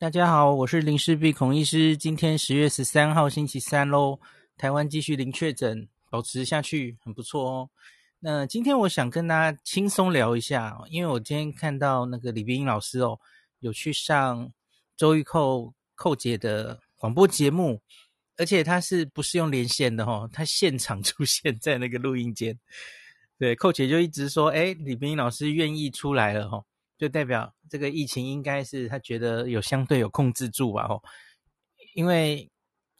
大家好，我是林氏璧孔医师。今天十月十三号星期三喽，台湾继续零确诊，保持下去很不错哦。那今天我想跟大家轻松聊一下，因为我今天看到那个李冰英老师哦，有去上周玉蔻蔻姐的广播节目，而且他是不是用连线的哦？他现场出现在那个录音间，对，寇姐就一直说，哎，李冰英老师愿意出来了哦。就代表这个疫情应该是他觉得有相对有控制住吧，吼，因为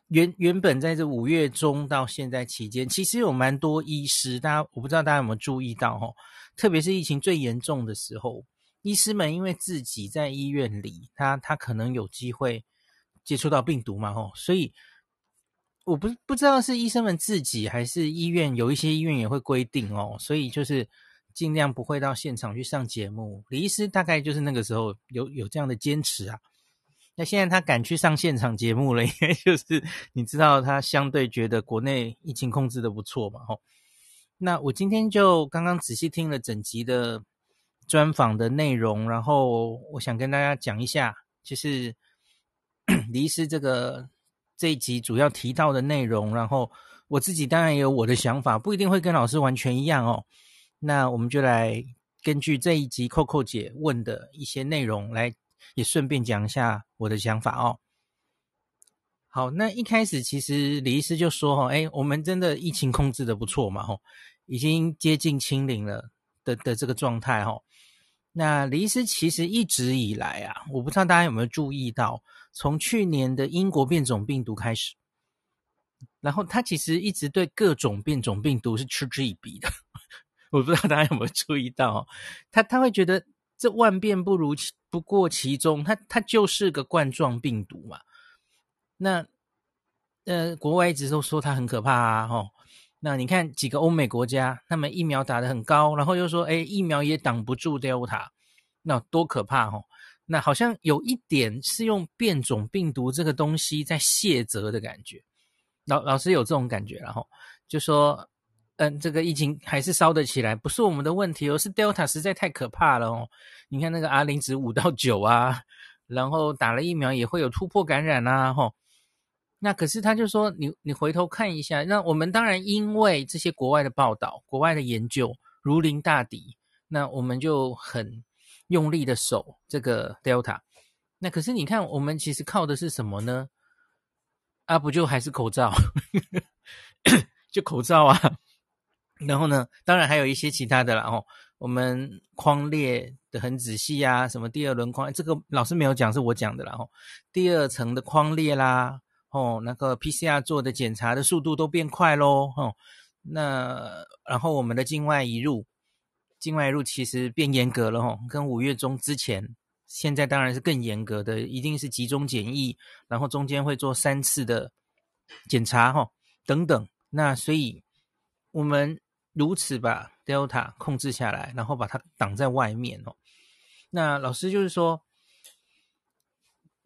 原原本在这五月中到现在期间，其实有蛮多医师，大家我不知道大家有没有注意到，吼，特别是疫情最严重的时候，医师们因为自己在医院里，他他可能有机会接触到病毒嘛，吼，所以我不不知道是医生们自己还是医院，有一些医院也会规定哦，所以就是。尽量不会到现场去上节目。李医师大概就是那个时候有有这样的坚持啊。那现在他敢去上现场节目了，应该就是你知道他相对觉得国内疫情控制的不错嘛。吼，那我今天就刚刚仔细听了整集的专访的内容，然后我想跟大家讲一下，就是 李医师这个这一集主要提到的内容。然后我自己当然也有我的想法，不一定会跟老师完全一样哦。那我们就来根据这一集蔻蔻姐问的一些内容来，也顺便讲一下我的想法哦。好，那一开始其实李医师就说：“哈，哎，我们真的疫情控制得不错嘛，吼，已经接近清零了的的这个状态，哈。”那李医师其实一直以来啊，我不知道大家有没有注意到，从去年的英国变种病毒开始，然后他其实一直对各种变种病毒是嗤之以鼻的。我不知道大家有没有注意到，他他会觉得这万变不如其不过其中，他他就是个冠状病毒嘛。那呃，国外一直都说它很可怕啊，吼。那你看几个欧美国家，他们疫苗打得很高，然后又说，哎，疫苗也挡不住 Delta，那多可怕吼。那好像有一点是用变种病毒这个东西在卸责的感觉。老老师有这种感觉，然后就说。嗯，这个疫情还是烧得起来，不是我们的问题，哦是 Delta 实在太可怕了哦。你看那个 R 零值五到九啊，然后打了疫苗也会有突破感染啊，吼。那可是他就说，你你回头看一下，那我们当然因为这些国外的报道、国外的研究如临大敌，那我们就很用力的守这个 Delta。那可是你看，我们其实靠的是什么呢？啊，不就还是口罩，就口罩啊。然后呢，当然还有一些其他的啦。哦，我们框列的很仔细啊，什么第二轮框，这个老师没有讲，是我讲的啦。哦，第二层的框列啦，哦，那个 PCR 做的检查的速度都变快咯。哦，那然后我们的境外移入，境外移入其实变严格了。哦，跟五月中之前，现在当然是更严格的，一定是集中检疫，然后中间会做三次的检查。哈，等等。那所以我们。如此把 Delta 控制下来，然后把它挡在外面哦。那老师就是说，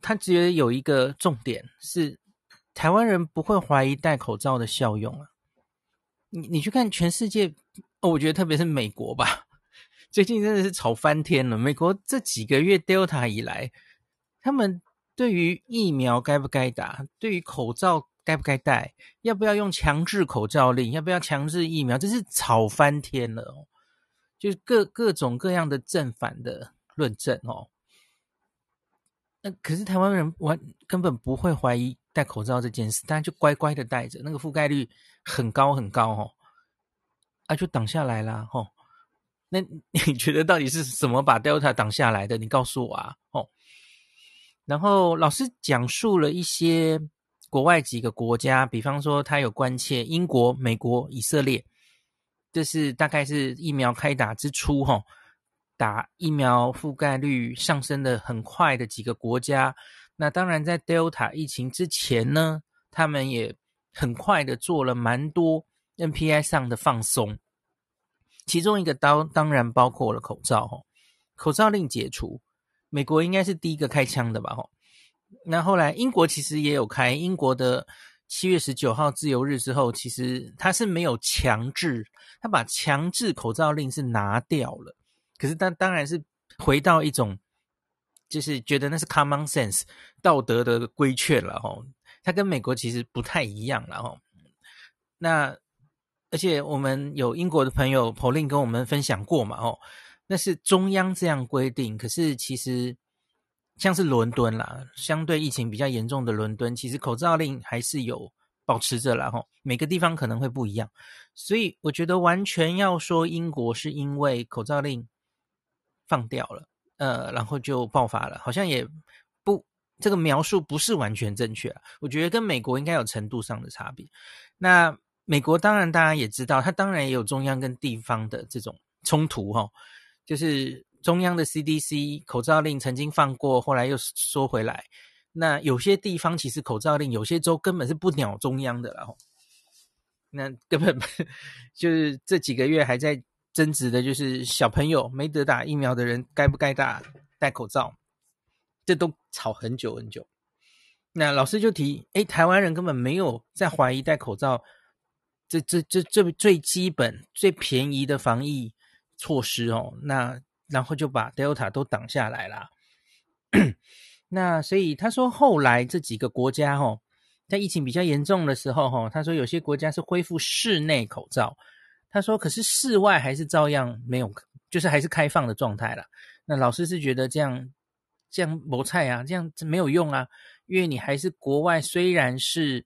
他觉得有一个重点是，台湾人不会怀疑戴口罩的效用啊。你你去看全世界，哦，我觉得特别是美国吧，最近真的是吵翻天了。美国这几个月 Delta 以来，他们对于疫苗该不该打，对于口罩。该不该戴？要不要用强制口罩令？要不要强制疫苗？这是吵翻天了哦！就是各各种各样的正反的论证哦。那可是台湾人完根本不会怀疑戴口罩这件事，大家就乖乖的戴着，那个覆盖率很高很高哦，啊，就挡下来啦哦。那 你觉得到底是什么把 Delta 挡下来的？你告诉我啊哦。然后老师讲述了一些。国外几个国家，比方说他有关切英国、美国、以色列，这是大概是疫苗开打之初，哈，打疫苗覆盖率上升的很快的几个国家。那当然，在 Delta 疫情之前呢，他们也很快的做了蛮多 NPI 上的放松，其中一个当当然包括了口罩，哈，口罩令解除，美国应该是第一个开枪的吧，哈。那后来，英国其实也有开。英国的七月十九号自由日之后，其实他是没有强制，他把强制口罩令是拿掉了。可是，当当然是回到一种就是觉得那是 common sense 道德的规劝了吼。它跟美国其实不太一样了吼。那而且我们有英国的朋友 Pauline 跟我们分享过嘛吼，那是中央这样规定，可是其实像是伦敦啦，相对疫情比较严重的伦敦，其实口罩令还是有保持着啦吼。每个地方可能会不一样，所以我觉得完全要说英国是因为口罩令放掉了。呃，然后就爆发了，好像也不这个描述不是完全正确。我觉得跟美国应该有程度上的差别。那美国当然大家也知道，它当然也有中央跟地方的这种冲突哈、就是中央的 CDC 口罩令曾经放过，后来又缩回来。那有些地方其实口罩令，有些州根本是不鸟中央的，然后那根本就是这几个月还在。争执的就是小朋友没得打疫苗的人该不该打戴口罩，这都吵很久很久。那老师就提，诶，台湾人根本没有在怀疑戴口罩，这这这这最基本最便宜的防疫措施哦。那然后就把 Delta 都挡下来了。那所以他说，后来这几个国家哦，在疫情比较严重的时候哈，他说有些国家是恢复室内口罩。他说：“可是室外还是照样没有，就是还是开放的状态啦。那老师是觉得这样这样谋菜啊，这样没有用啊，因为你还是国外虽然是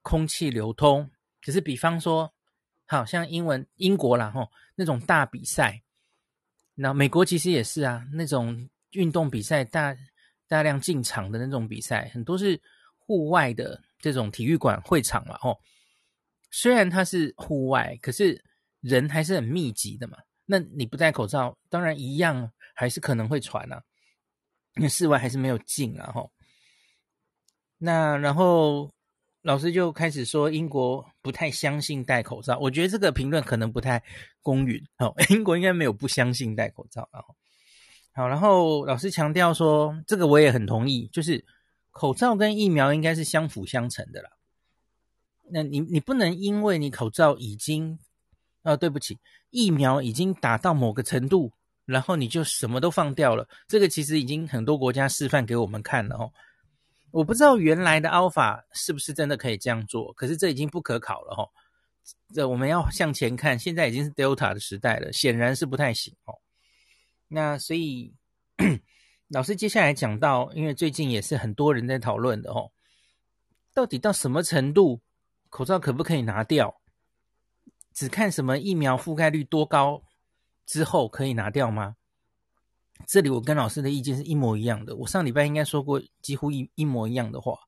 空气流通，可是比方说，好像英文英国啦吼，那种大比赛，那美国其实也是啊，那种运动比赛大大量进场的那种比赛，很多是户外的这种体育馆会场嘛吼。”虽然它是户外，可是人还是很密集的嘛。那你不戴口罩，当然一样还是可能会传啊。因为室外还是没有禁啊，吼。那然后老师就开始说，英国不太相信戴口罩。我觉得这个评论可能不太公允哦。英国应该没有不相信戴口罩啊。好，然后老师强调说，这个我也很同意，就是口罩跟疫苗应该是相辅相成的啦。那你你不能因为你口罩已经，啊，对不起，疫苗已经打到某个程度，然后你就什么都放掉了。这个其实已经很多国家示范给我们看了哦。我不知道原来的 Alpha 是不是真的可以这样做，可是这已经不可考了哦。这我们要向前看，现在已经是 Delta 的时代了，显然是不太行哦。那所以老师接下来讲到，因为最近也是很多人在讨论的哦，到底到什么程度？口罩可不可以拿掉？只看什么疫苗覆盖率多高之后可以拿掉吗？这里我跟老师的意见是一模一样的。我上礼拜应该说过几乎一一模一样的话。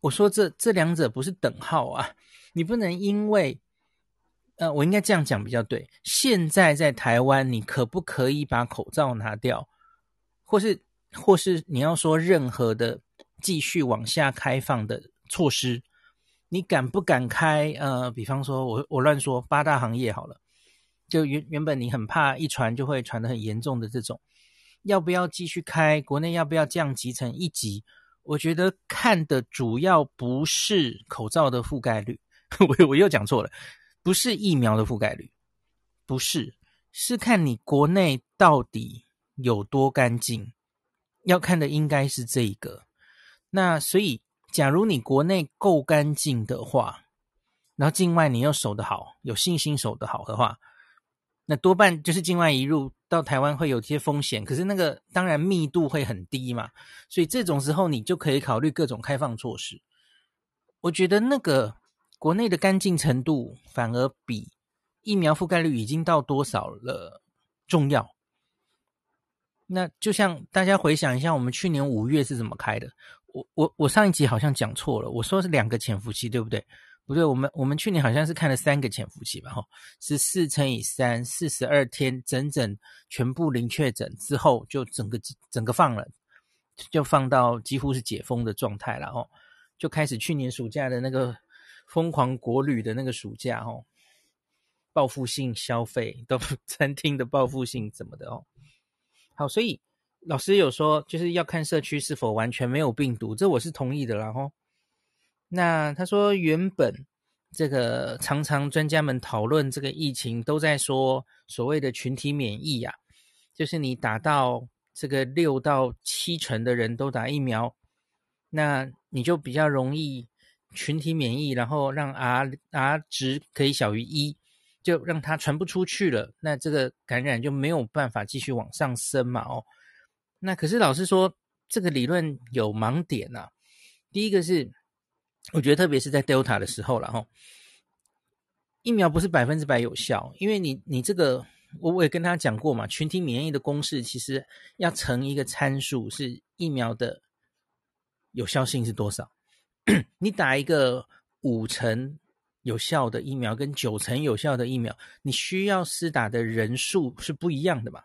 我说这这两者不是等号啊！你不能因为……呃，我应该这样讲比较对。现在在台湾，你可不可以把口罩拿掉？或是或是你要说任何的继续往下开放的措施？你敢不敢开？呃，比方说我我乱说八大行业好了，就原原本你很怕一传就会传的很严重的这种，要不要继续开？国内要不要降级成一级？我觉得看的主要不是口罩的覆盖率，我我又讲错了，不是疫苗的覆盖率，不是，是看你国内到底有多干净，要看的应该是这一个。那所以。假如你国内够干净的话，然后境外你又守得好，有信心守得好的话，那多半就是境外移入到台湾会有些风险。可是那个当然密度会很低嘛，所以这种时候你就可以考虑各种开放措施。我觉得那个国内的干净程度反而比疫苗覆盖率已经到多少了重要。那就像大家回想一下，我们去年五月是怎么开的？我我我上一集好像讲错了，我说是两个潜伏期，对不对？不对，我们我们去年好像是看了三个潜伏期吧？哈，是四乘以三，四十二天，整整全部零确诊之后，就整个整个放了，就放到几乎是解封的状态了，哦，就开始去年暑假的那个疯狂国旅的那个暑假，哦，报复性消费，都餐厅的报复性怎么的哦，好，所以。老师有说，就是要看社区是否完全没有病毒，这我是同意的啦吼。那他说，原本这个常常专家们讨论这个疫情，都在说所谓的群体免疫呀、啊，就是你打到这个六到七成的人都打疫苗，那你就比较容易群体免疫，然后让 R R 值可以小于一，就让它传不出去了。那这个感染就没有办法继续往上升嘛？哦，那可是老实说，这个理论有盲点呐、啊。第一个是，我觉得特别是在 Delta 的时候了哈，疫苗不是百分之百有效，因为你你这个。我我也跟他讲过嘛，群体免疫的公式其实要乘一个参数，是疫苗的有效性是多少？你打一个五成有效的疫苗跟九成有效的疫苗，你需要施打的人数是不一样的嘛？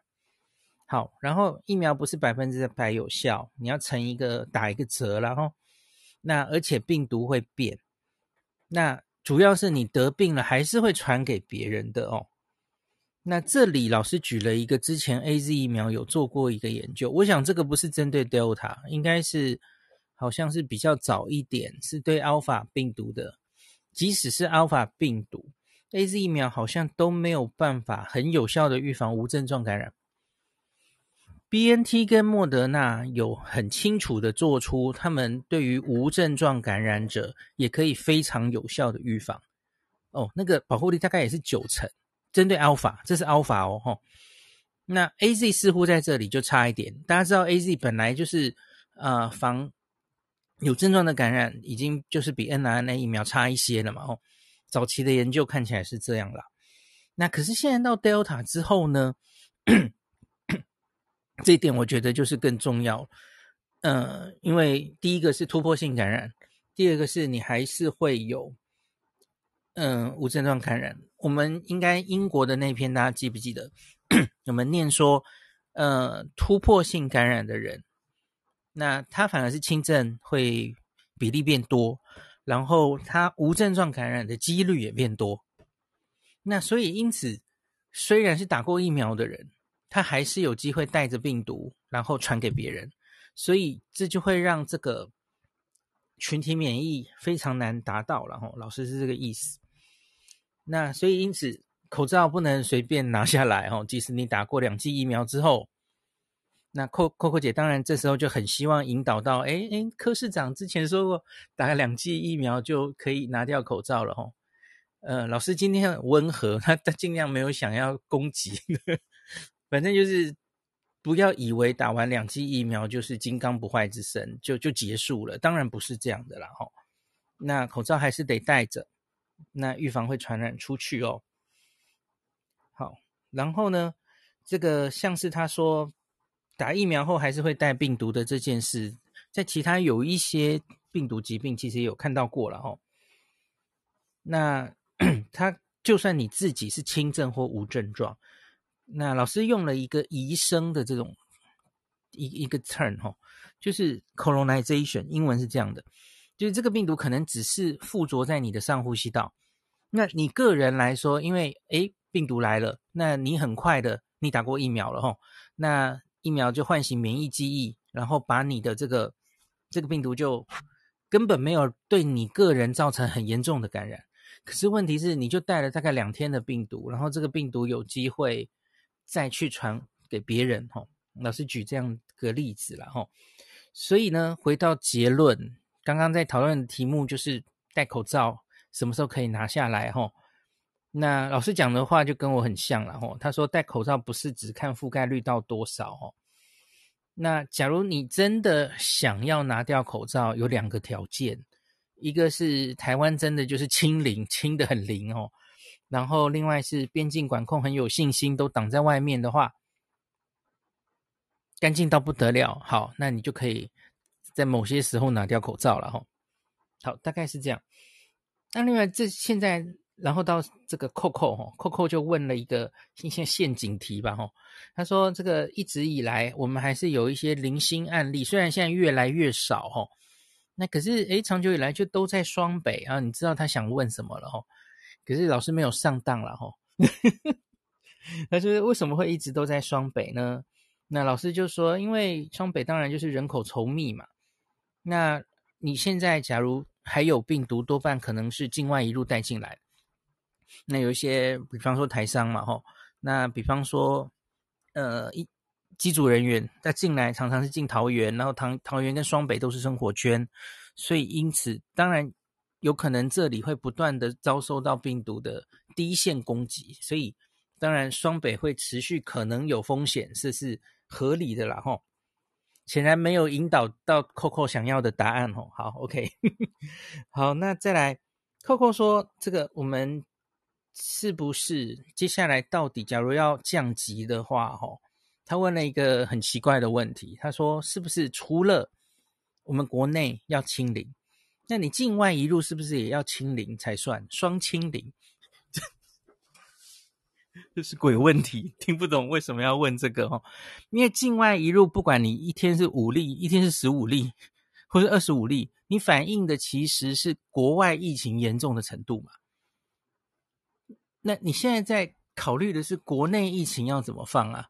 好，然后疫苗不是百分之百有效，你要乘一个打一个折，然后那而且病毒会变，那主要是你得病了还是会传给别人的哦。那这里老师举了一个之前 AZ 疫苗有做过一个研究，我想这个不是针对 Delta，应该是好像是比较早一点，是对 Alpha 病毒的。即使是 Alpha 病毒，AZ 疫苗好像都没有办法很有效的预防无症状感染。BNT 跟莫德纳有很清楚的做出，他们对于无症状感染者也可以非常有效的预防。哦，那个保护力大概也是九成。针对 Alpha，这是 Alpha 哦，吼。那 AZ 似乎在这里就差一点。大家知道 AZ 本来就是呃防有症状的感染，已经就是比 N R N A 疫苗差一些了嘛，哦。早期的研究看起来是这样啦。那可是现在到 Delta 之后呢，这一点我觉得就是更重要。呃，因为第一个是突破性感染，第二个是你还是会有。嗯，无症状感染，我们应该英国的那篇大家记不记得？我们念说，呃，突破性感染的人，那他反而是轻症会比例变多，然后他无症状感染的几率也变多。那所以因此，虽然是打过疫苗的人，他还是有机会带着病毒，然后传给别人。所以这就会让这个群体免疫非常难达到。然后老师是这个意思。那所以因此，口罩不能随便拿下来哦。即使你打过两剂疫苗之后，那扣扣扣姐当然这时候就很希望引导到，哎哎，柯市长之前说过，打两剂疫苗就可以拿掉口罩了哦。呃，老师今天很温和，他他尽量没有想要攻击，反正就是不要以为打完两剂疫苗就是金刚不坏之身，就就结束了。当然不是这样的啦吼。那口罩还是得戴着。那预防会传染出去哦。好，然后呢，这个像是他说打疫苗后还是会带病毒的这件事，在其他有一些病毒疾病其实有看到过了哦。那 他就算你自己是轻症或无症状，那老师用了一个医生的这种一一个 term 哦，就是 colonization，英文是这样的。就是这个病毒可能只是附着在你的上呼吸道，那你个人来说，因为诶病毒来了，那你很快的你打过疫苗了吼，那疫苗就唤醒免疫记忆，然后把你的这个这个病毒就根本没有对你个人造成很严重的感染。可是问题是，你就带了大概两天的病毒，然后这个病毒有机会再去传给别人吼。老师举这样个例子了吼，所以呢，回到结论。刚刚在讨论的题目就是戴口罩什么时候可以拿下来？吼，那老师讲的话就跟我很像了。吼，他说戴口罩不是只看覆盖率到多少。吼，那假如你真的想要拿掉口罩，有两个条件，一个是台湾真的就是清零，清得很零哦。然后另外是边境管控很有信心，都挡在外面的话，干净到不得了。好，那你就可以。在某些时候拿掉口罩了哈，好，大概是这样。那另外这现在，然后到这个扣扣哈，扣扣就问了一个新鲜陷阱题吧哈。他说这个一直以来我们还是有一些零星案例，虽然现在越来越少哈，那可是诶，长久以来就都在双北啊。你知道他想问什么了哈？可是老师没有上当了哈。他说为什么会一直都在双北呢？那老师就说，因为双北当然就是人口稠密嘛。那你现在假如还有病毒，多半可能是境外一路带进来。那有一些，比方说台商嘛，吼，那比方说，呃，一机组人员他进来常常是进桃园，然后桃桃园跟双北都是生活圈，所以因此当然有可能这里会不断的遭受到病毒的第一线攻击，所以当然双北会持续可能有风险，这是合理的啦吼。显然没有引导到 Coco 想要的答案哦。好，OK，好，那再来，Coco 说这个我们。是不是接下来到底，假如要降级的话，吼，他问了一个很奇怪的问题。他说：“是不是除了我们国内要清零，那你境外一路是不是也要清零才算双清零？” 这是鬼问题，听不懂为什么要问这个哦。因为境外一路，不管你一天是五例，一天是十五例，或是二十五例，你反映的其实是国外疫情严重的程度嘛。那你现在在考虑的是国内疫情要怎么放啊？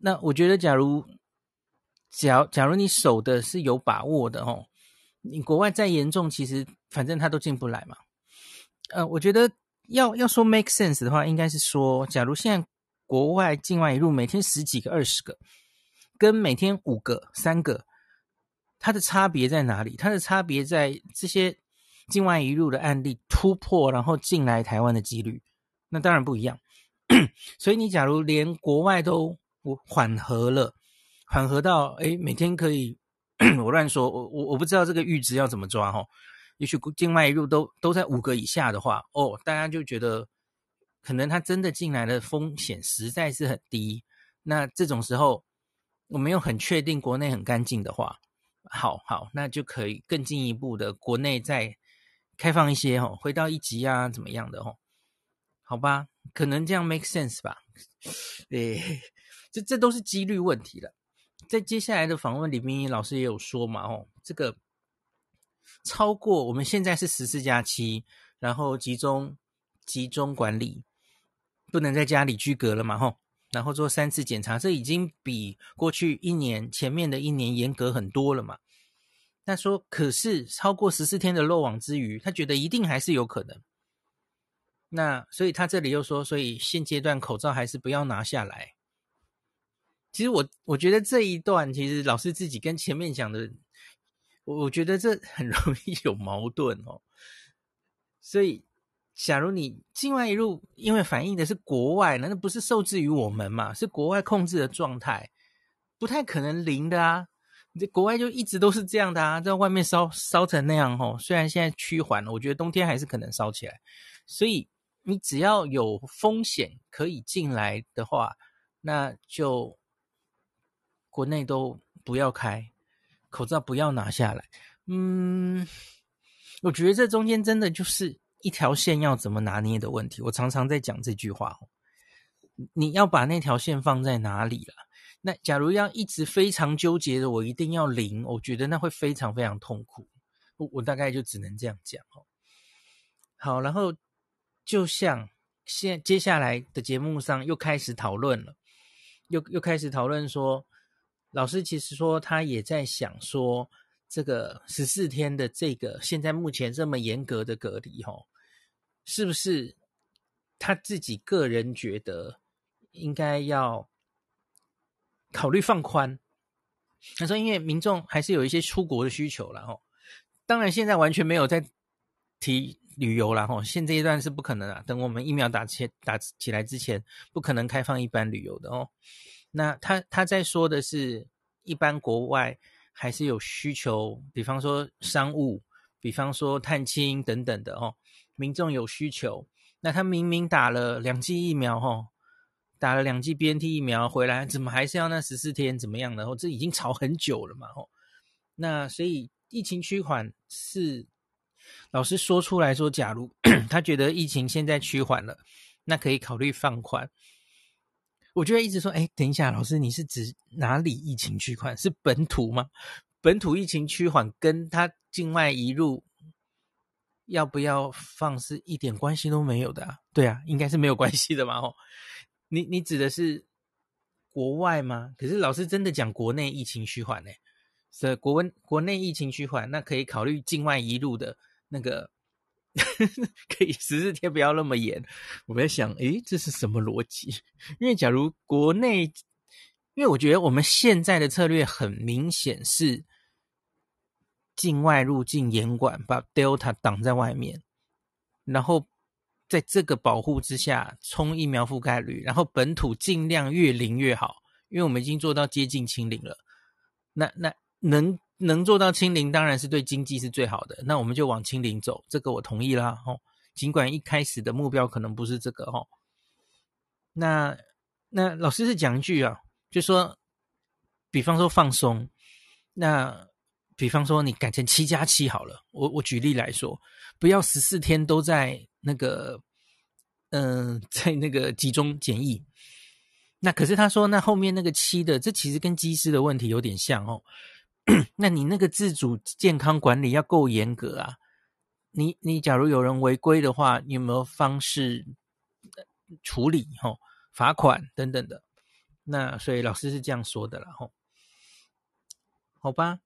那我觉得，假如假假如你守的是有把握的哦，你国外再严重，其实反正他都进不来嘛。呃，我觉得要要说 make sense 的话，应该是说，假如现在国外境外一路每天十几个、二十个，跟每天五个、三个，它的差别在哪里？它的差别在这些境外一路的案例突破，然后进来台湾的几率。那当然不一样，所以你假如连国外都缓和了，缓和到诶每天可以，我乱说，我我我不知道这个阈值要怎么抓哈，也许境外一路都都在五个以下的话，哦，大家就觉得可能他真的进来的风险实在是很低。那这种时候，我没有很确定国内很干净的话，好好，那就可以更进一步的国内再开放一些哈，回到一级啊，怎么样的哈。好吧，可能这样 make sense 吧，诶，这这都是几率问题了。在接下来的访问，里面老师也有说嘛，哦，这个超过我们现在是十四加七，然后集中集中管理，不能在家里居隔了嘛，吼，然后做三次检查，这已经比过去一年前面的一年严格很多了嘛。那说可是超过十四天的漏网之鱼，他觉得一定还是有可能。那所以他这里又说，所以现阶段口罩还是不要拿下来。其实我我觉得这一段其实老师自己跟前面讲的，我我觉得这很 容易有矛盾哦。所以假如你境外一路，因为反映的是国外，那那不是受制于我们嘛？是国外控制的状态，不太可能零的啊。你这国外就一直都是这样的啊，在外面烧烧成那样哦。虽然现在趋缓了，我觉得冬天还是可能烧起来，所以。你只要有风险可以进来的话，那就国内都不要开口罩，不要拿下来。嗯，我觉得这中间真的就是一条线要怎么拿捏的问题。我常常在讲这句话，你要把那条线放在哪里了？那假如要一直非常纠结的，我一定要零，我觉得那会非常非常痛苦。我我大概就只能这样讲哦。好，然后。就像现接下来的节目上又开始讨论了，又又开始讨论说，老师其实说他也在想说，这个十四天的这个现在目前这么严格的隔离，吼，是不是他自己个人觉得应该要考虑放宽？他说，因为民众还是有一些出国的需求了，吼，当然现在完全没有在提。旅游啦，吼，现这一段是不可能啊。等我们疫苗打起打起来之前，不可能开放一般旅游的哦。那他他在说的是，一般国外还是有需求，比方说商务，比方说探亲等等的哦。民众有需求，那他明明打了两剂疫苗，哦，打了两剂 BNT 疫苗回来，怎么还是要那十四天？怎么样的？哦，这已经吵很久了嘛，吼。那所以疫情趋缓是。老师说出来说，假如 他觉得疫情现在趋缓了，那可以考虑放宽。我就会一直说，哎，等一下，老师，你是指哪里疫情趋缓？是本土吗？本土疫情趋缓跟他境外移入要不要放是一点关系都没有的啊？对啊，应该是没有关系的嘛。哦，你你指的是国外吗？可是老师真的讲国内疫情趋缓呢？所以国温国内疫情趋缓，那可以考虑境外移入的。那个 可以十四天不要那么严，我在想，诶，这是什么逻辑？因为假如国内因为我觉得我们现在的策略很明显是境外入境严管，把 Delta 挡在外面，然后在这个保护之下冲疫苗覆盖率，然后本土尽量越零越好，因为我们已经做到接近清零了。那那能能做到清零，当然是对经济是最好的。那我们就往清零走，这个我同意啦。吼，尽管一开始的目标可能不是这个吼。那那老师是讲一句啊。就说，比方说放松，那比方说你改成七加七好了。我我举例来说，不要十四天都在那个，嗯、在那个集中检疫。那可是他说，那后面那个七的，这其实跟机师的问题有点像哦。那你那个自主健康管理要够严格啊。你你假如有人违规的话，你有没有方式处理？吼，罚款等等的。那所以老师是这样说的啦，吼，好吧，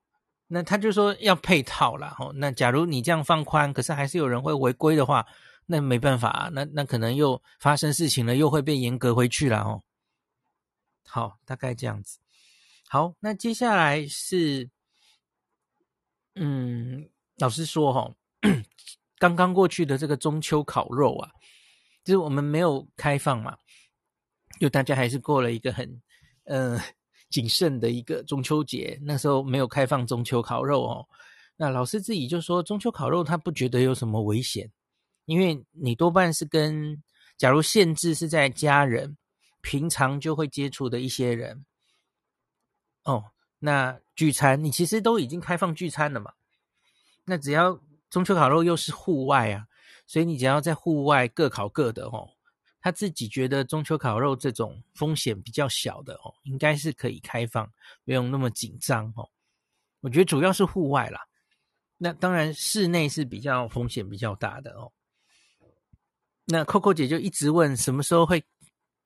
那他就说要配套啦，吼，那假如你这样放宽，可是还是有人会违规的话，那没办法啊，那那可能又发生事情了，又会被严格回去了，吼。好，大概这样子。好，那接下来是，嗯，老师说，吼，刚刚过去的这个中秋烤肉啊，就是我们没有开放嘛。就大家还是过了一个很，呃，谨慎的一个中秋节。那时候没有开放中秋烤肉哦。那老师自己就说，中秋烤肉他不觉得有什么危险，因为你多半是跟，假如限制是在家人，平常就会接触的一些人。哦，那聚餐你其实都已经开放聚餐了嘛。那只要中秋烤肉又是户外啊，所以你只要在户外各烤各的哦。他自己觉得中秋烤肉这种风险比较小的哦，应该是可以开放，不用那么紧张哦。我觉得主要是户外啦，那当然室内是比较风险比较大的哦。那 Coco 姐就一直问什么时候会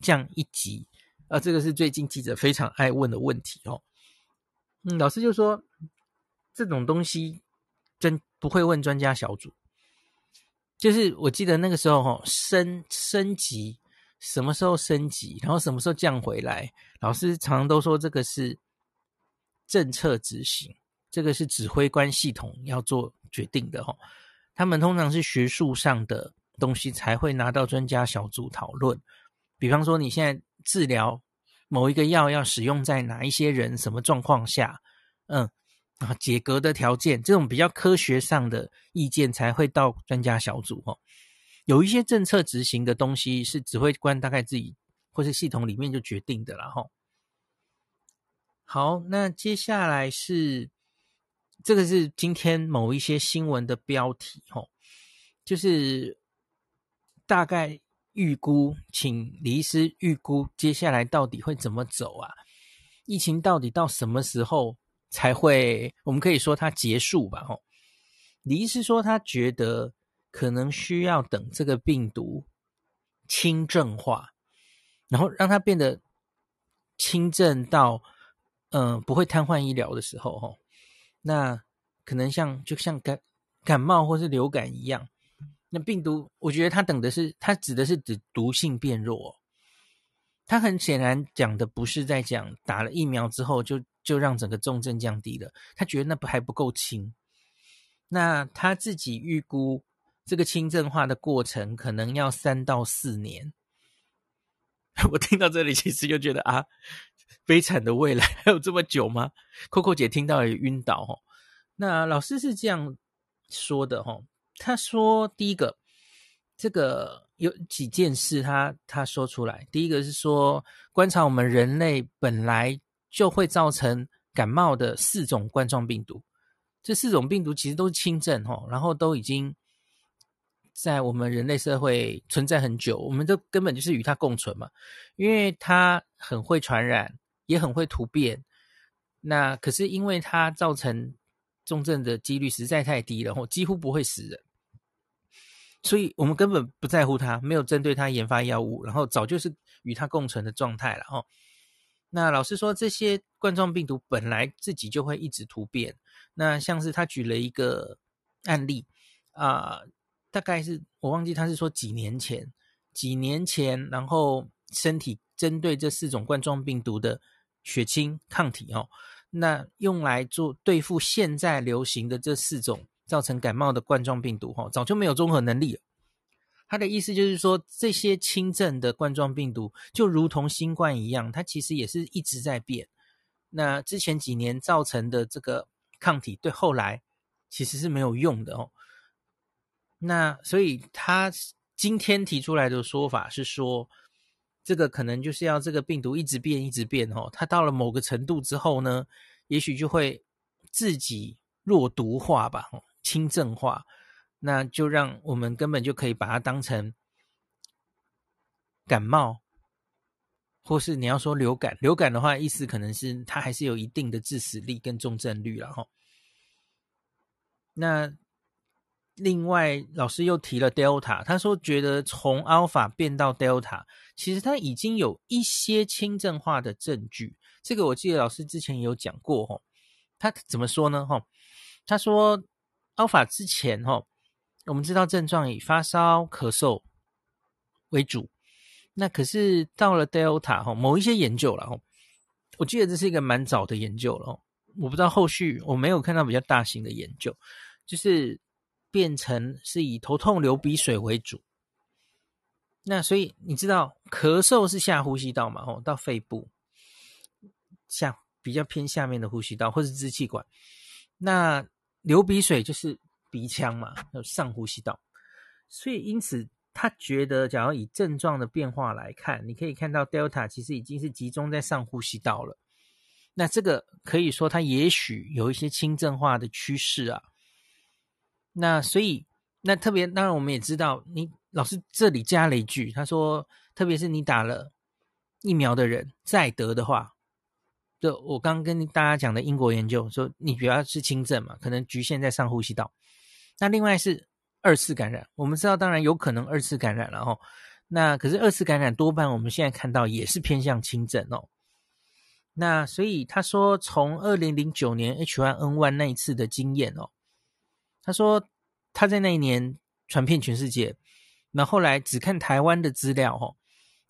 降一级啊？这个是最近记者非常爱问的问题哦。嗯，老师就说这种东西真不会问专家小组。就是我记得那个时候哈，升升级什么时候升级，然后什么时候降回来，老师常常都说这个是政策执行，这个是指挥官系统要做决定的哈。他们通常是学术上的东西才会拿到专家小组讨论。比方说，你现在治疗某一个药要使用在哪一些人，什么状况下，嗯。啊，解隔的条件，这种比较科学上的意见才会到专家小组哦。有一些政策执行的东西是指挥官大概自己或是系统里面就决定的了哈。好，那接下来是这个是今天某一些新闻的标题哈，就是大概预估，请李医师预估接下来到底会怎么走啊？疫情到底到什么时候？才会，我们可以说它结束吧，吼。李医师说他觉得可能需要等这个病毒轻症化，然后让它变得轻症到，嗯、不会瘫痪医疗的时候，吼。那可能像就像感感冒或是流感一样，那病毒，我觉得他等的是，他指的是指毒性变弱。他很显然讲的不是在讲打了疫苗之后就就让整个重症降低了，他觉得那不还不够轻。那他自己预估这个轻症化的过程可能要三到四年。我听到这里其实就觉得啊，悲惨的未来还有这么久吗？Coco 姐听到也晕倒哦。那老师是这样说的哦，他说第一个这个。有几件事他，他说出来。第一个是说，观察我们人类本来就会造成感冒的四种冠状病毒，这四种病毒其实都是轻症哦，然后都已经在我们人类社会存在很久，我们都根本就是与它共存嘛，因为它很会传染，也很会突变。那可是因为它造成重症的几率实在太低了，然后几乎不会死人。所以我们根本不在乎它，没有针对它研发药物，然后早就是与它共存的状态了哦。那老师说，这些冠状病毒本来自己就会一直突变。那像是他举了一个案例啊、大概是我忘记他是说几年前，几年前，然后身体针对这四种冠状病毒的血清抗体哦，那用来做对付现在流行的这四种造成感冒的冠状病毒哦，早就没有综合能力了。他的意思就是说，这些轻症的冠状病毒就如同新冠一样，它其实也是一直在变。那之前几年造成的这个抗体，对后来其实是没有用的哦。那所以他今天提出来的说法是说，这个可能就是要这个病毒一直变，一直变哦。它到了某个程度之后呢，也许就会自己弱毒化吧，轻症化，那就让我们根本就可以把它当成感冒。或是你要说流感，流感的话，意思可能是它还是有一定的致死力跟重症率了哈。那另外老师又提了 Delta，他说觉得从 Alpha 变到 Delta，其实他已经有一些轻症化的证据。这个我记得老师之前有讲过哈。他怎么说呢？哈，他说 Alpha 之前哈，我们知道症状以发烧、咳嗽为主。那可是到了 Delta 哈，某一些研究了哈，我记得这是一个蛮早的研究了哦，我不知道后续我没有看到比较大型的研究，就是变成是以头痛、流鼻水为主。那所以你知道咳嗽是下呼吸道嘛？哦，到肺部下比较偏下面的呼吸道或是支气管。那流鼻水就是鼻腔嘛，有上呼吸道。所以因此。他觉得，假如以症状的变化来看，你可以看到 Delta 其实已经是集中在上呼吸道了。那这个可以说，它也许有一些轻症化的趋势啊。那所以，那特别当然，我们也知道，你老师这里加了一句，他说，特别是你打了疫苗的人再得的话，就我刚跟大家讲的英国研究说，你主要是轻症嘛，可能局限在上呼吸道。那另外是。二次感染，我们知道，当然有可能二次感染了哦。那可是二次感染多半我们现在看到也是偏向轻症哦。那所以他说，从二零零九年 H1N1 那一次的经验哦，他说他在那一年传遍全世界，那后来只看台湾的资料哦，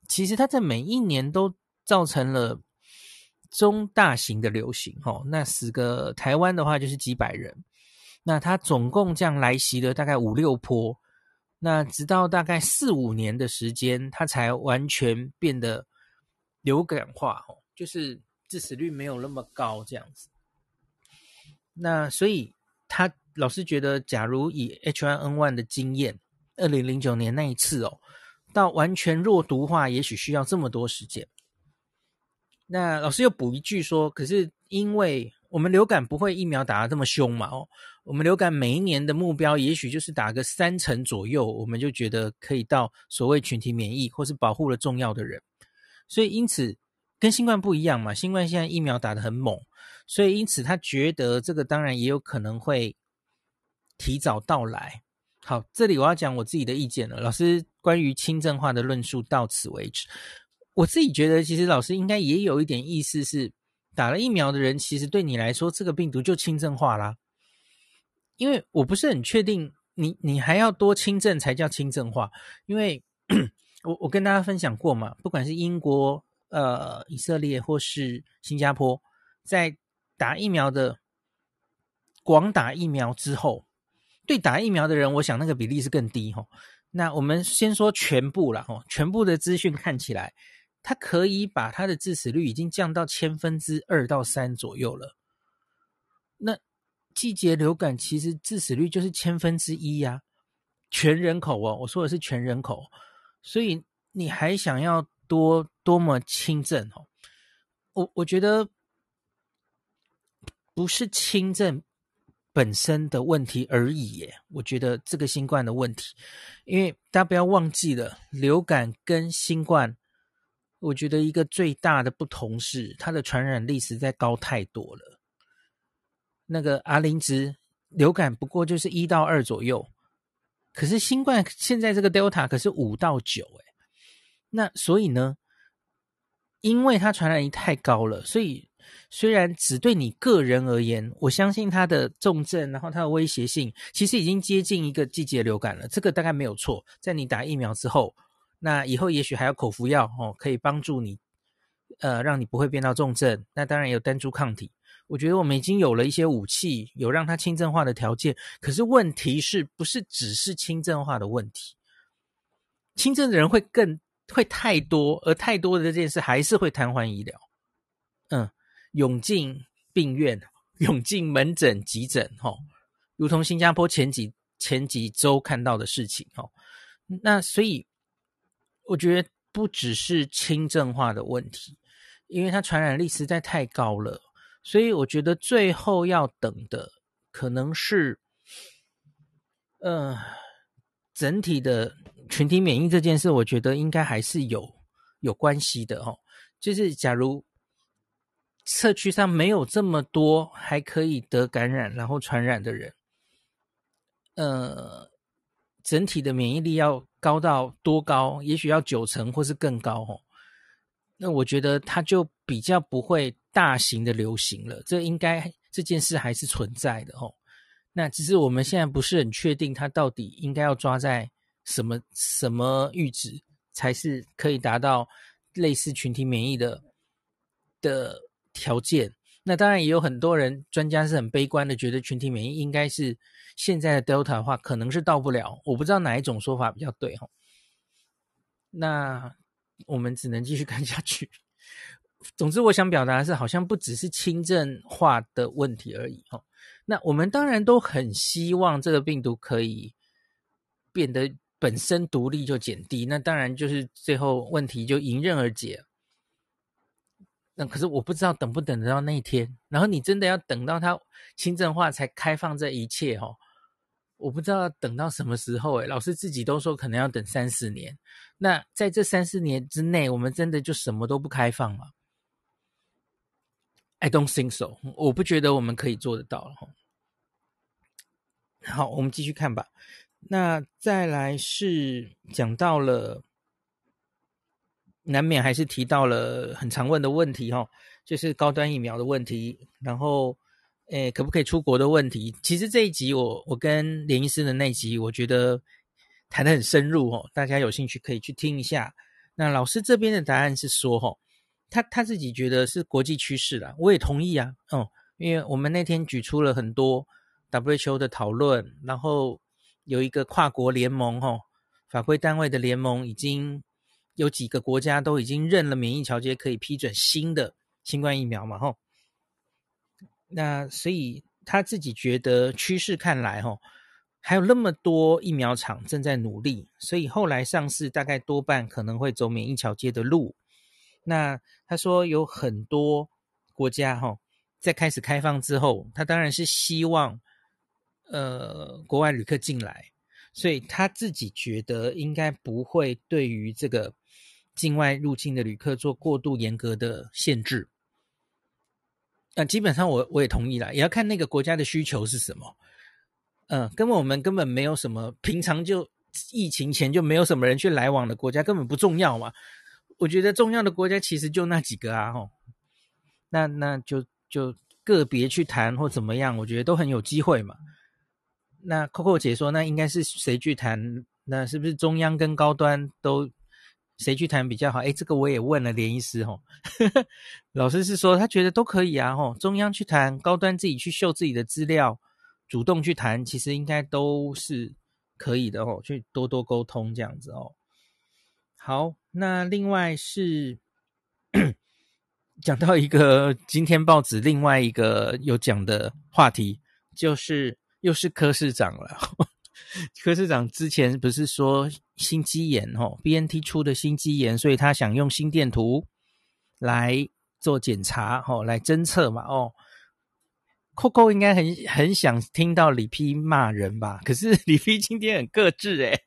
其实他在每一年都造成了中大型的流行哦。那死个台湾的话就是几百人。那它总共这样来袭了大概五六波，那直到大概四五年的时间，它才完全变得流感化哦，就是致死率没有那么高这样子。那所以他老是觉得，假如以 H1N1 的经验，二零零九年那一次哦，到完全弱毒化，也许需要这么多时间。那老师又补一句说，可是因为。我们流感不会疫苗打得这么凶嘛？哦，我们流感每一年的目标也许就是打个三成左右，我们就觉得可以到所谓群体免疫，或是保护了重要的人。所以因此跟新冠不一样嘛，新冠现在疫苗打得很猛，所以因此他觉得这个当然也有可能会提早到来。好，这里我要讲我自己的意见了。老师关于轻症化的论述到此为止。我自己觉得其实老师应该也有一点意思是。打了疫苗的人，其实对你来说，这个病毒就轻症化啦。因为我不是很确定你，你你还要多轻症才叫轻症化。因为 我我跟大家分享过嘛，不管是英国、呃以色列或是新加坡，在打疫苗的广打疫苗之后，对打疫苗的人，我想那个比例是更低哈。那我们先说全部了哈，全部的资讯看起来。它可以把它的致死率已经降到千分之二到三左右了。那季节流感其实致死率就是千分之一呀，全人口哦，我说的是全人口，所以你还想要多多么轻症哦？我我觉得不是轻症本身的问题而已耶，我觉得这个新冠的问题，因为大家不要忘记了，流感跟新冠。我觉得一个最大的不同是，它的传染力实在高太多了。那个 R 零值流感不过就是一到二左右，可是新冠现在这个 Delta 可是五到九，哎，那所以呢，因为它传染力太高了，所以虽然只对你个人而言，我相信它的重症，然后它的威胁性，其实已经接近一个季节流感了。这个大概没有错，在你打疫苗之后。那以后也许还有口服药哦，可以帮助你呃，让你不会变到重症。那当然有单株抗体。我觉得我们已经有了一些武器，有让它轻症化的条件。可是问题是不是只是轻症化的问题？轻症的人会更会太多，而太多的这件事还是会瘫痪医疗。嗯，涌进病院，涌进门诊、急诊，吼，如同新加坡前几前几周看到的事情，吼。那所以我觉得不只是轻症化的问题，因为它传染力实在太高了。所以我觉得最后要等的可能是，呃，整体的群体免疫这件事，我觉得应该还是有有关系的哦。就是假如社区上没有这么多还可以得感染然后传染的人，呃，整体的免疫力要高到多高？也许要九成或是更高哦。那我觉得它就比较不会大型的流行了，这应该这件事还是存在的哦。那只是我们现在不是很确定，它到底应该要抓在什么什么阈值才是可以达到类似群体免疫的的条件。那当然也有很多人专家是很悲观的，觉得群体免疫应该是现在的 Delta 的话，可能是到不了。我不知道哪一种说法比较对哈。那。我们只能继续 看下去。总之，我想表达的是，好像不只是轻症化的问题而已。哈，那我们当然都很希望这个病毒可以变得本身独立就减低。那当然就是最后问题就迎刃而解。那可是我不知道等不等得到那一天。然后你真的要等到它轻症化才开放这一切？哦。我不知道等到什么时候诶，老师自己都说可能要等三四年。那在这三四年之内，我们真的就什么都不开放吗？I don't think so。我不觉得我们可以做得到了。好，我们继续看吧。那再来是讲到了，难免还是提到了很常问的问题哈，就是高端疫苗的问题，然后。诶，可不可以出国的问题？其实这一集我我跟连医师的那集，我觉得谈得很深入哦。大家有兴趣可以去听一下。那老师这边的答案是说，哦，他他自己觉得是国际趋势啦，我也同意啊。哦，因为我们那天举出了很多 WHO 的讨论，然后有一个跨国联盟，哦，法规单位的联盟，已经有几个国家都已经认了免疫调节，可以批准新的新冠疫苗嘛，吼。那所以他自己觉得趋势看来，吼，还有那么多疫苗厂正在努力，所以后来上市大概多半可能会走免疫桥接的路。那他说有很多国家，吼，在开始开放之后，他当然是希望，呃，国外旅客进来，所以他自己觉得应该不会对于这个境外入境的旅客做过度严格的限制。那基本上我我也同意啦，也要看那个国家的需求是什么。嗯，根本我们根本没有什么，平常就疫情前就没有什么人去来往的国家，根本不重要嘛。我觉得重要的国家其实就那几个啊，吼。那那就就个别去谈或怎么样，我觉得都很有机会嘛。那 Coco 姐说，那应该是谁去谈？那是不是中央跟高端都？谁去谈比较好？诶，这个我也问了连医师吼，老师是说他觉得都可以啊吼，中央去谈，高端自己去秀自己的资料，主动去谈，其实应该都是可以的吼，去多多沟通这样子哦。好，那另外是 讲到一个今天报纸另外一个有讲的话题，就是又是柯市长了。柯市长之前不是说心肌炎哦，BNT 出的心肌炎，所以他想用心电图来做检查哦，来侦测嘛哦。Coco 应该很很想听到李批骂人吧？可是 李批今天很克制诶，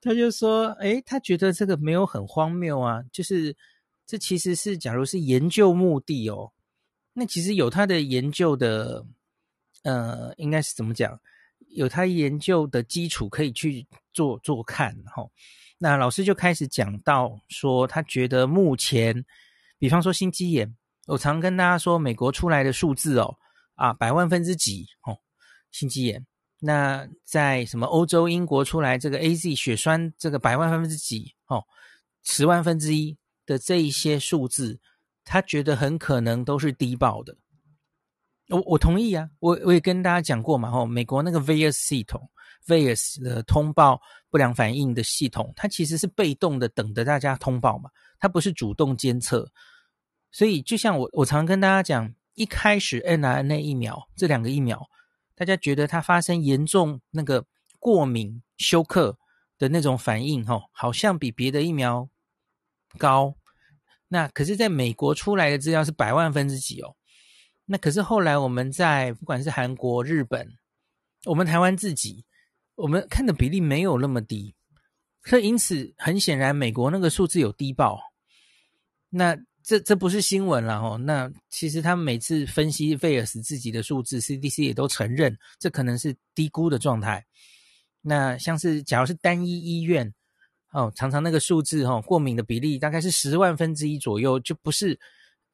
他就说诶，他觉得这个没有很荒谬啊，就是这其实是假如是研究目的哦，那其实有他的研究的，呃，应该是怎么讲？有他研究的基础可以去做做看，吼。那老师就开始讲到说，他觉得目前，比方说心肌炎，我常跟大家说，美国出来的数字哦，啊，百万分之几哦，心肌炎。那在什么欧洲、英国出来这个 AZ 血栓，这个百万分之几哦，十万分之一的这一些数字，他觉得很可能都是低报的。我我同意啊，我我也跟大家讲过嘛，吼，美国那个 Vas 系统，Vas 的通报不良反应的系统，它其实是被动的等着大家通报嘛，它不是主动监测。所以就像我我常跟大家讲，一开始 n r n a 疫苗这两个疫苗，大家觉得它发生严重那个过敏休克的那种反应，吼，好像比别的疫苗高。那可是在美国出来的资料是百万分之几哦。那可是后来我们在不管是韩国、日本，我们台湾自己，我们看的比例没有那么低，所以因此很显然美国那个数字有低报。那这这不是新闻了哦。那其实他们每次分析费尔斯自己的数字，CDC 也都承认这可能是低估的状态。那像是假如是单一医院哦，常常那个数字哦，过敏的比例大概是十万分之一左右，就不是。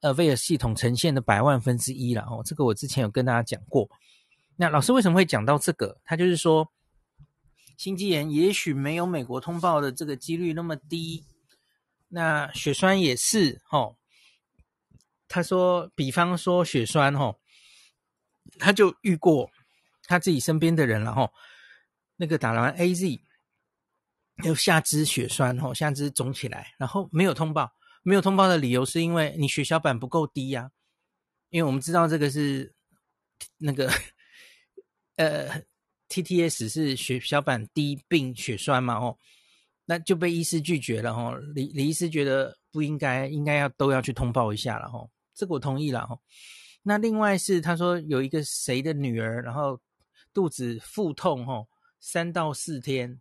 呃，VAERS 系统呈现的百万分之一了哦，这个我之前有跟大家讲过。那老师为什么会讲到这个？他就是说，心肌炎也许没有美国通报的这个几率那么低。那血栓也是哦。他说，比方说血栓哦，他就遇过他自己身边的人了哦。那个打完 AZ，有下肢血栓哦，下肢肿起来，然后没有通报。没有通报的理由是因为你血小板不够低呀、因为我们知道这个是那个呃 TTS 是血小板低并血栓嘛哦，那就被医师拒绝了哦。李李医师觉得不应该，应该要都要去通报一下了哦。这个我同意了哦。那另外是他说有一个谁的女儿，然后肚子腹痛哦，三到四天，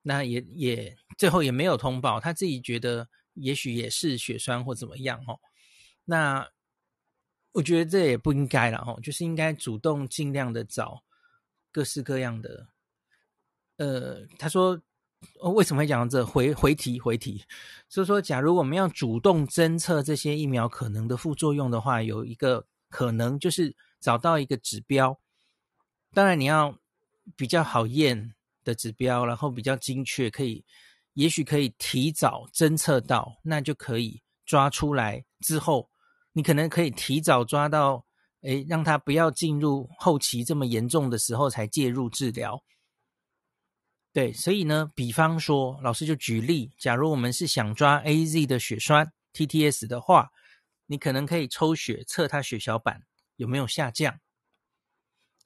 那也也最后也没有通报，他自己觉得。也许也是血栓或怎么样哦，那我觉得这也不应该了哦，就是应该主动尽量的找各式各样的。呃，他说，哦，为什么会讲到这？回回题回题，所以说，假如我们要主动侦测这些疫苗可能的副作用的话，有一个可能就是找到一个指标，当然你要比较好验的指标，然后比较精确，可以。也许可以提早侦测到，那就可以抓出来。之后，你可能可以提早抓到，诶，让他不要进入后期这么严重的时候才介入治疗。对，所以呢，比方说，老师就举例，假如我们是想抓 AZ 的血栓 TTS 的话，你可能可以抽血测他血小板有没有下降。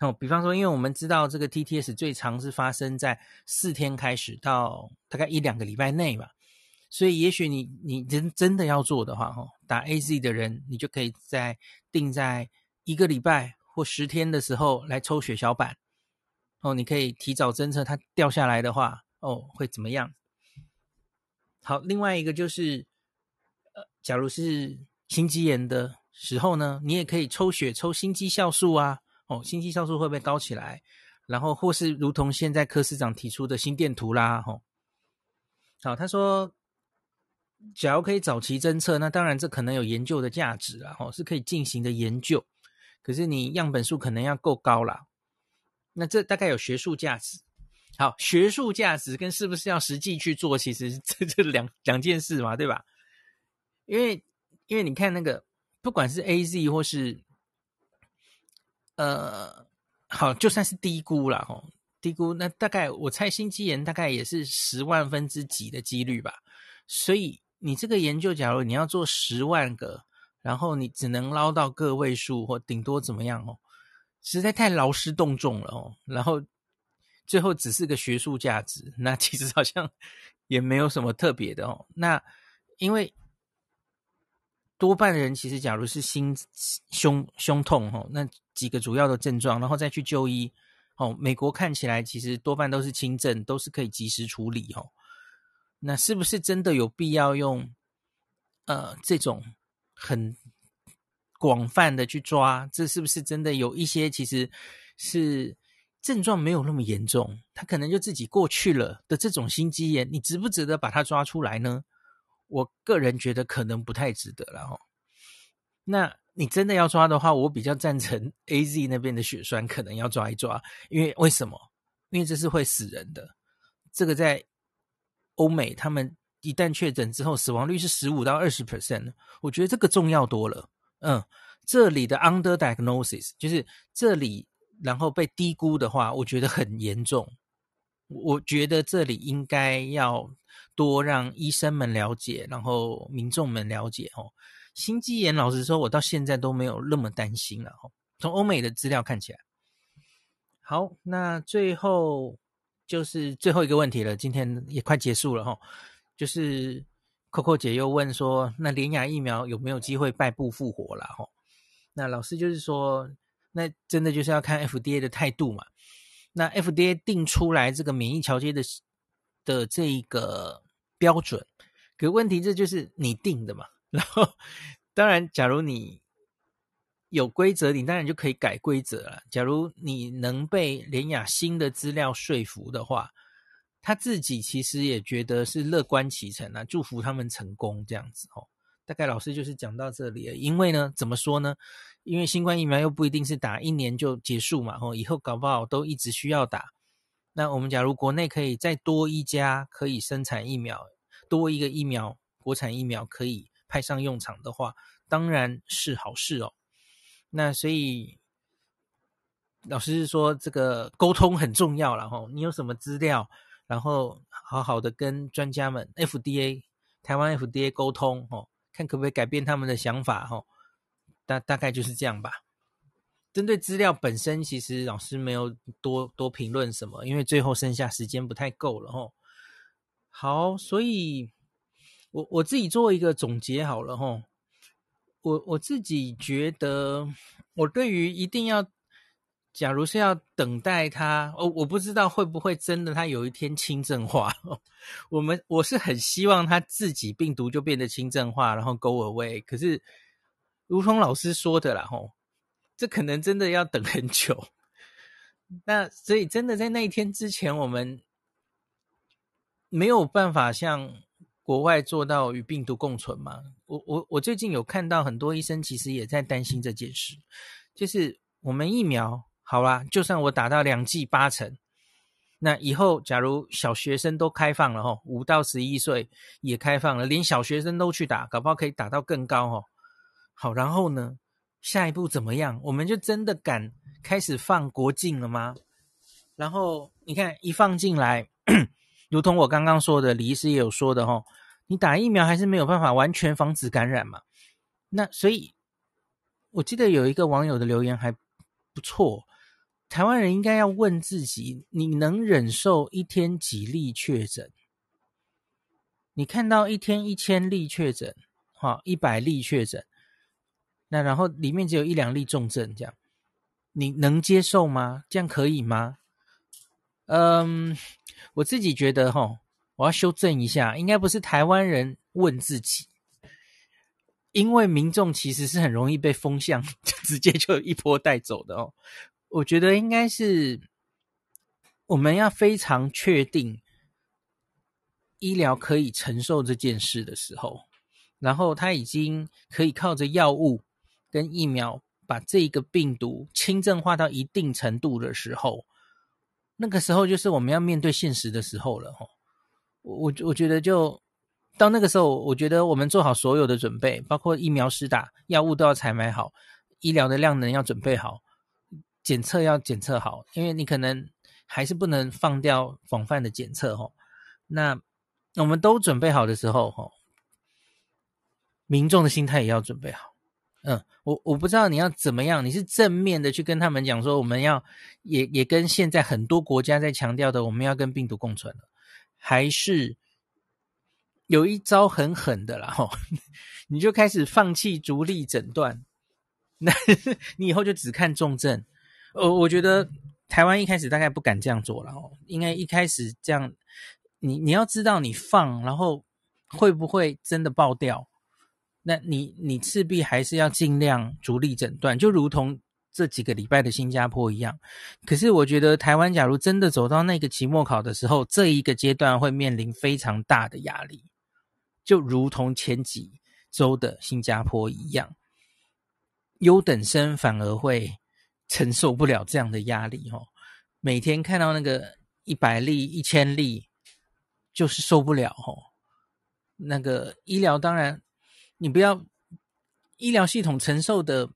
哦，比方说，因为我们知道这个 TTS 最长是发生在四天开始到大概一两个礼拜内吧，所以也许你你真真的要做的话，哈，打 AZ 的人，你就可以在定在一个礼拜或十天的时候来抽血小板，哦，你可以提早侦测它掉下来的话，哦，会怎么样？好，另外一个就是，呃，假如是心肌炎的时候呢，你也可以抽血抽心肌酵素啊。哦，心肌酵素会不会高起来？然后或是如同现在柯市长提出的心电图啦，吼、哦。好，他说，假如可以早期侦测，那当然这可能有研究的价值啦，吼、哦，是可以进行的研究。可是你样本数可能要够高啦，那这大概有学术价值。好，学术价值跟是不是要实际去做，其实 这这两两件事嘛，对吧？因为因为你看那个，不管是 AZ 或是。呃，好，就算是低估了哈，低估那大概我猜心肌炎大概也是十万分之几的几率吧。所以你这个研究，假如你要做十万个，然后你只能捞到个位数或顶多怎么样哦，实在太劳师动众了哦。然后最后只是个学术价值，那其实好像也没有什么特别的哦。那因为。多半的人其实，假如是心胸胸痛吼，那几个主要的症状，然后再去就医哦。美国看起来其实多半都是轻症，都是可以及时处理吼。那是不是真的有必要用呃这种很广泛的去抓？这是不是真的有一些其实是症状没有那么严重，他可能就自己过去了的这种心肌炎，你值不值得把它抓出来呢？我个人觉得可能不太值得了哈。那你真的要抓的话，我比较赞成 AZ 那边的血栓可能要抓一抓，因为为什么？因为这是会死人的。这个在欧美他们一旦确诊之后，死亡率是十五到二十 percent，我觉得这个重要多了。嗯，这里的 under diagnosis 就是这里，然后被低估的话，我觉得很严重。我觉得这里应该要多让医生们了解，然后民众们了解哦。心肌炎，老实说，我到现在都没有那么担心了哦。从欧美的资料看起来，好，那最后就是最后一个问题了，今天也快结束了哈。就是 Coco 姐又问说，那联亚疫苗有没有机会败部复活了哈？那老师就是说，那真的就是要看 FDA 的态度嘛。那 FDA 定出来这个免疫桥接的的这个标准，可问题这就是你定的嘛。然后，当然，假如你有规则，你当然就可以改规则了。假如你能被联雅新的资料说服的话，他自己其实也觉得是乐观其成啊，祝福他们成功这样子哦。大概老师就是讲到这里，因为呢，怎么说呢？因为新冠疫苗又不一定是打一年就结束嘛，吼，以后搞不好都一直需要打。那我们假如国内可以再多一家可以生产疫苗，多一个疫苗国产疫苗可以派上用场的话，当然是好事哦。那所以老师是说这个沟通很重要了，吼，你有什么资料，然后好好的跟专家们 FDA 台湾 FDA 沟通，吼，看可不可以改变他们的想法，吼。大大概就是这样吧。针对资料本身，其实老师没有多多评论什么，因为最后剩下时间不太够了吼。好，所以我我自己做一个总结好了吼。我我自己觉得，我对于一定要，假如是要等待它，哦，我不知道会不会真的它有一天轻症化。我们我是很希望它自己病毒就变得轻症化，然后 go away。可是。如同老师说的啦，吼，这可能真的要等很久。那所以真的在那一天之前，我们没有办法像国外做到与病毒共存嘛？我我我最近有看到很多医生其实也在担心这件事，就是我们疫苗好啦，就算我打到两剂八成，那以后假如小学生都开放了吼，五到十一岁也开放了，连小学生都去打，搞不好可以打到更高吼。好，然后呢？下一步怎么样？我们就真的敢开始放国境了吗？然后你看，一放进来，如同我刚刚说的，李医师也有说的哦，你打疫苗还是没有办法完全防止感染嘛。那所以，我记得有一个网友的留言还不错，台湾人应该要问自己：你能忍受一天几例确诊？你看到一天一千例确诊，好，一百例确诊。那然后里面只有一两例重症，这样你能接受吗？这样可以吗？嗯，我自己觉得齁，我要修正一下，应该不是台湾人问自己，因为民众其实是很容易被风向 直接就一波带走的哦。我觉得应该是我们要非常确定医疗可以承受这件事的时候，然后他已经可以靠着药物。跟疫苗把这个病毒轻症化到一定程度的时候，那个时候就是我们要面对现实的时候了。我我我觉得就到那个时候，我觉得我们做好所有的准备，包括疫苗施打、药物都要采买好，医疗的量能要准备好，检测要检测好，因为你可能还是不能放掉广泛的检测。哈，那我们都准备好的时候，哈，民众的心态也要准备好。嗯，我我不知道你要怎么样，你是正面的去跟他们讲说，我们要也也跟现在很多国家在强调的，我们要跟病毒共存，还是有一招很狠的啦，吼，你就开始放弃逐例诊断，那 你以后就只看重症。呃，我觉得台湾一开始大概不敢这样做了，哦，应该一开始这样，你你要知道你放，然后会不会真的爆掉？那你你势必还是要尽量逐例诊断，就如同这几个礼拜的新加坡一样。可是我觉得台湾假如真的走到那个期末考的时候，这一个阶段会面临非常大的压力，就如同前几周的新加坡一样，优等生反而会承受不了这样的压力哦。每天看到那个一百例、一千例，就是受不了哦。那个医疗当然，你不要医疗系统承受的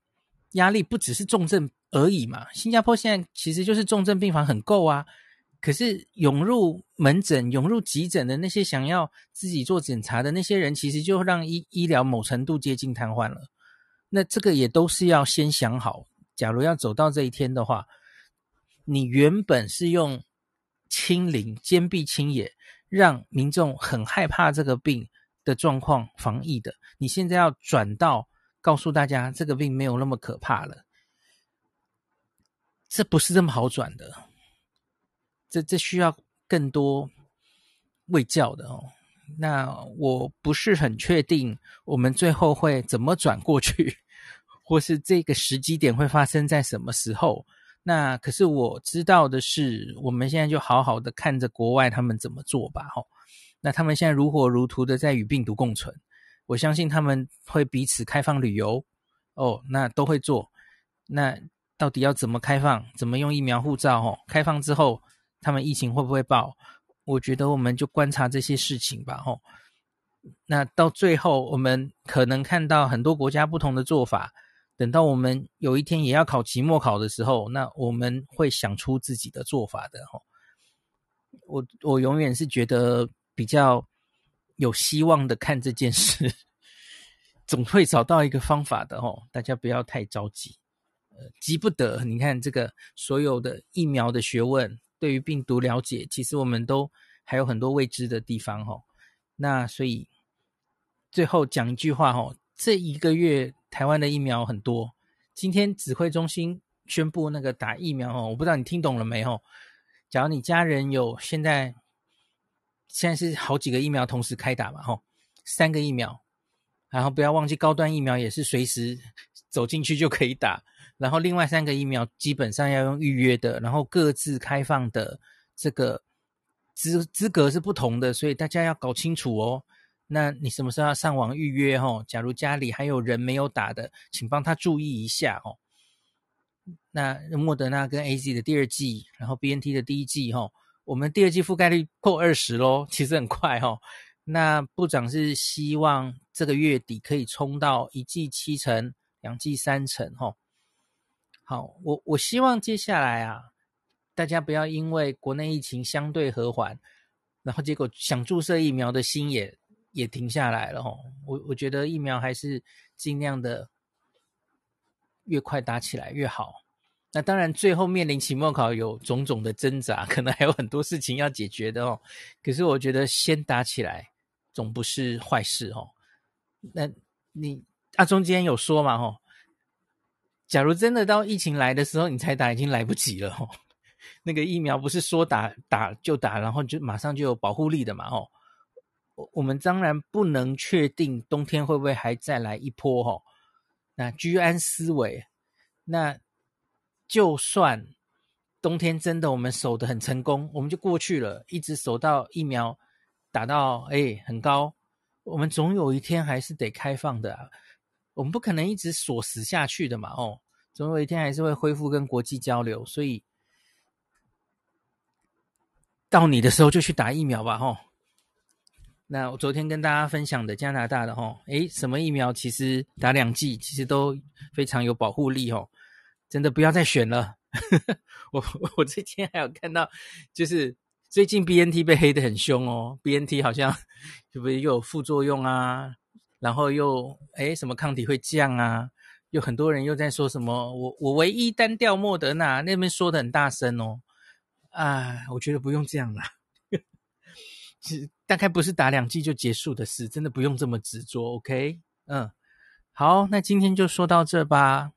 压力不只是重症而已嘛。新加坡现在其实就是重症病房很够啊，可是涌入门诊、涌入急诊的那些想要自己做检查的那些人，其实就让医医疗某程度接近瘫痪了。那这个也都是要先想好，假如要走到这一天的话，你原本是用清零、坚壁清野，让民众很害怕这个病的状况防疫的，你现在要转到告诉大家这个病没有那么可怕了，这不是这么好转的，这这需要更多卫教的哦。那我不是很确定我们最后会怎么转过去。或是这个时机点会发生在什么时候？那可是我知道的是，我们现在就好好的看着国外他们怎么做吧。吼，那他们现在如火如荼的在与病毒共存，我相信他们会彼此开放旅游哦，那都会做。那到底要怎么开放？怎么用疫苗护照？吼，开放之后他们疫情会不会爆？我觉得我们就观察这些事情吧。吼，那到最后我们可能看到很多国家不同的做法。等到我们有一天也要考期末考的时候，那我们会想出自己的做法的吼。我我永远是觉得比较有希望的看这件事，总会找到一个方法的吼。大家不要太着急，呃，急不得。你看这个所有的疫苗的学问，对于病毒了解，其实我们都还有很多未知的地方吼。那所以最后讲一句话吼，这一个月。台湾的疫苗很多，今天指挥中心宣布那个打疫苗哦，我不知道你听懂了没有？假如你家人有现在现在是好几个疫苗同时开打嘛，吼，三个疫苗，然后不要忘记高端疫苗也是随时走进去就可以打，然后另外三个疫苗基本上要用预约的，然后各自开放的这个资资格是不同的，所以大家要搞清楚哦。那你什么时候要上网预约？吼，假如家里还有人没有打的，请帮他注意一下哦。那莫德纳跟 AZ 的第二剂，然后 BNT 的第一剂，吼，我们第二季覆盖率破二十咯，其实很快吼。那部长是希望这个月底可以冲到一季七成，两季三成，吼。好，我我希望接下来啊，大家不要因为国内疫情相对和缓，然后结果想注射疫苗的心也。也停下来了吼，我我觉得疫苗还是尽量的越快打起来越好。那当然，最后面临期末考有种种的挣扎，可能还有很多事情要解决的哦。可是我觉得先打起来总不是坏事哦。那你阿中今天有说嘛哦？假如真的到疫情来的时候你才打，已经来不及了哦。那个疫苗不是说打打就打，然后就马上就有保护力的嘛哦。我我们当然不能确定冬天会不会还再来一波吼，那居安思危，那就算冬天真的我们守得很成功，我们就过去了，一直守到疫苗打到哎很高，我们总有一天还是得开放的啊，我们不可能一直锁死下去的嘛哦，总有一天还是会恢复跟国际交流，所以到你的时候就去打疫苗吧吼。那我昨天跟大家分享的加拿大的吼，诶，什么疫苗其实打两剂其实都非常有保护力吼，真的不要再选了。我我最近还有看到，就是最近 BNT 被黑得很凶哦，BNT 好像是不是又有副作用啊？然后又诶什么抗体会降啊？有很多人又在说什么我我唯一单调莫德纳那边说的很大声哦，啊，我觉得不用这样啦。是大概不是打两剂就结束的事，真的不用这么执着，OK？嗯，好，那今天就说到这吧。